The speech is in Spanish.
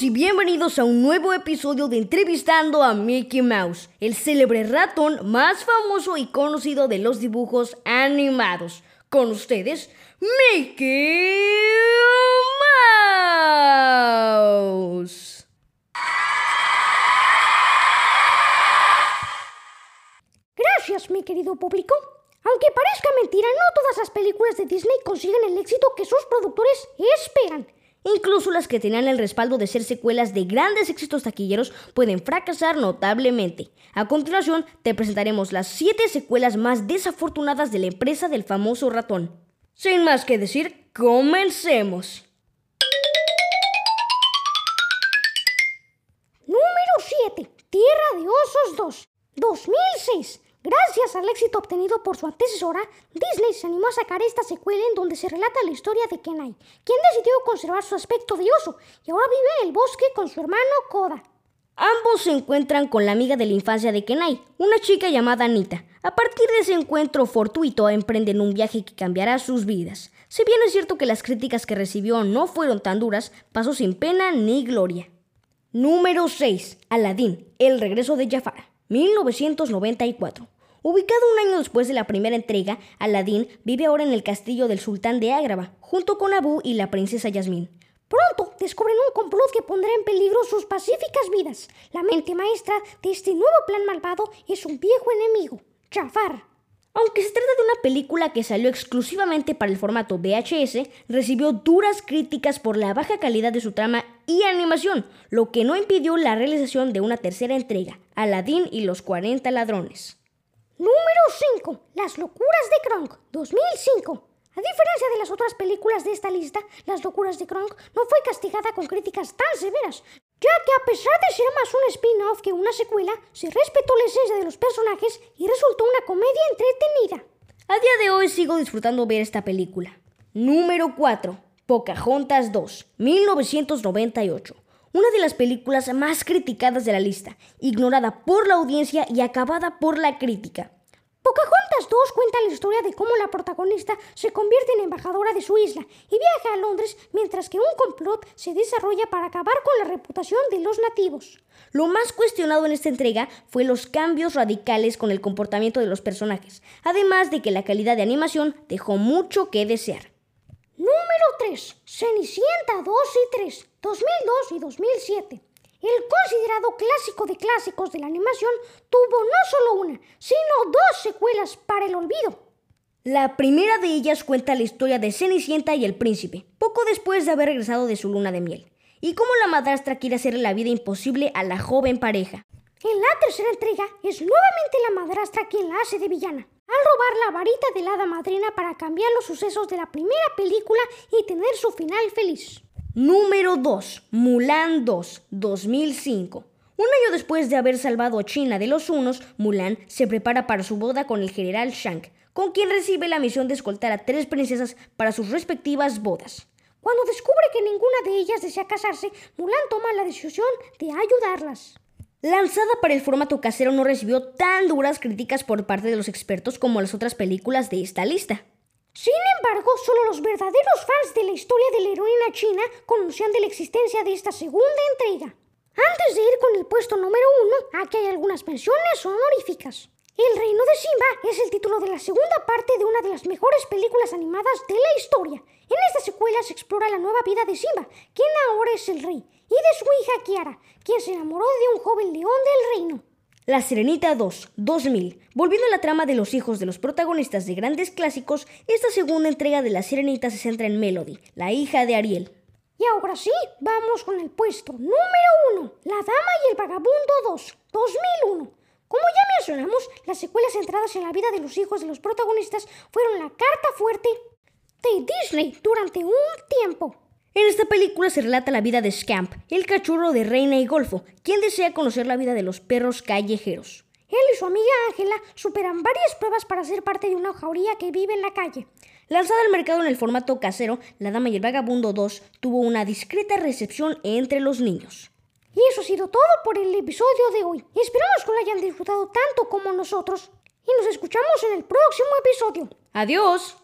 Y bienvenidos a un nuevo episodio de Entrevistando a Mickey Mouse, el célebre ratón más famoso y conocido de los dibujos animados. Con ustedes, Mickey Mouse. Gracias, mi querido público. Aunque parezca mentira, no todas las películas de Disney consiguen el éxito que sus productores esperan. Incluso las que tenían el respaldo de ser secuelas de grandes éxitos taquilleros pueden fracasar notablemente. A continuación, te presentaremos las 7 secuelas más desafortunadas de la empresa del famoso ratón. Sin más que decir, comencemos. Número 7. Tierra de Osos 2. 2006. Gracias al éxito obtenido por su antecesora, Disney se animó a sacar esta secuela en donde se relata la historia de Kenai, quien decidió conservar su aspecto de oso y ahora vive en el bosque con su hermano Koda. Ambos se encuentran con la amiga de la infancia de Kenai, una chica llamada Anita. A partir de ese encuentro fortuito emprenden un viaje que cambiará sus vidas. Si bien es cierto que las críticas que recibió no fueron tan duras, pasó sin pena ni gloria. Número 6. Aladdin, el regreso de Jafar. 1994. Ubicado un año después de la primera entrega, Aladdin vive ahora en el castillo del sultán de Ágrava, junto con Abu y la princesa Yasmín. Pronto descubren un complot que pondrá en peligro sus pacíficas vidas. La mente maestra de este nuevo plan malvado es un viejo enemigo, Jafar. Aunque se trata de una película que salió exclusivamente para el formato VHS, recibió duras críticas por la baja calidad de su trama y animación, lo que no impidió la realización de una tercera entrega, Aladdin y los 40 ladrones. Número 5. Las locuras de Kronk, 2005. A diferencia de las otras películas de esta lista, Las locuras de Kronk no fue castigada con críticas tan severas, ya que a pesar de ser más un spin-off que una secuela, se respetó la esencia de los personajes y resultó una comedia entretenida. A día de hoy sigo disfrutando ver esta película. Número 4. Pocahontas 2, 1998. Una de las películas más criticadas de la lista, ignorada por la audiencia y acabada por la crítica. Pocahontas 2 cuenta la historia de cómo la protagonista se convierte en embajadora de su isla y viaja a Londres mientras que un complot se desarrolla para acabar con la reputación de los nativos. Lo más cuestionado en esta entrega fue los cambios radicales con el comportamiento de los personajes, además de que la calidad de animación dejó mucho que desear. Número 3. Cenicienta 2 y 3, 2002 y 2007. El considerado clásico de clásicos de la animación tuvo no solo una, sino dos secuelas para el olvido. La primera de ellas cuenta la historia de Cenicienta y el príncipe, poco después de haber regresado de su luna de miel, y cómo la madrastra quiere hacerle la vida imposible a la joven pareja. En la tercera entrega es nuevamente la madrastra quien la hace de villana, al robar la varita de la hada madrina para cambiar los sucesos de la primera película y tener su final feliz. Número 2. Mulan 2, 2005. Un año después de haber salvado a China de los hunos, Mulan se prepara para su boda con el general Shang, con quien recibe la misión de escoltar a tres princesas para sus respectivas bodas. Cuando descubre que ninguna de ellas desea casarse, Mulan toma la decisión de ayudarlas. Lanzada para el formato casero no recibió tan duras críticas por parte de los expertos como las otras películas de esta lista. Sin embargo, solo los verdaderos fans de la historia de la heroína china conocían de la existencia de esta segunda entrega. Antes de ir con el puesto número uno, aquí hay algunas menciones honoríficas. El Reino de Simba es el título de la segunda parte de una de las mejores películas animadas de la historia. En esta secuela se explora la nueva vida de Simba, quien ahora es el rey, y de su hija Kiara, quien se enamoró de un joven león del reino. La Sirenita 2, 2000. Volviendo a la trama de los hijos de los protagonistas de grandes clásicos, esta segunda entrega de La Sirenita se centra en Melody, la hija de Ariel. Y ahora sí, vamos con el puesto número 1, La Dama y el Vagabundo 2, 2001. Como ya mencionamos, las secuelas centradas en la vida de los hijos de los protagonistas fueron la carta fuerte de Disney durante un tiempo. En esta película se relata la vida de Scamp, el cachorro de Reina y Golfo, quien desea conocer la vida de los perros callejeros. Él y su amiga Ángela superan varias pruebas para ser parte de una jauría que vive en la calle. Lanzada al mercado en el formato casero, La Dama y el Vagabundo 2 tuvo una discreta recepción entre los niños. Y eso ha sido todo por el episodio de hoy. Esperamos que lo hayan disfrutado tanto como nosotros. Y nos escuchamos en el próximo episodio. Adiós.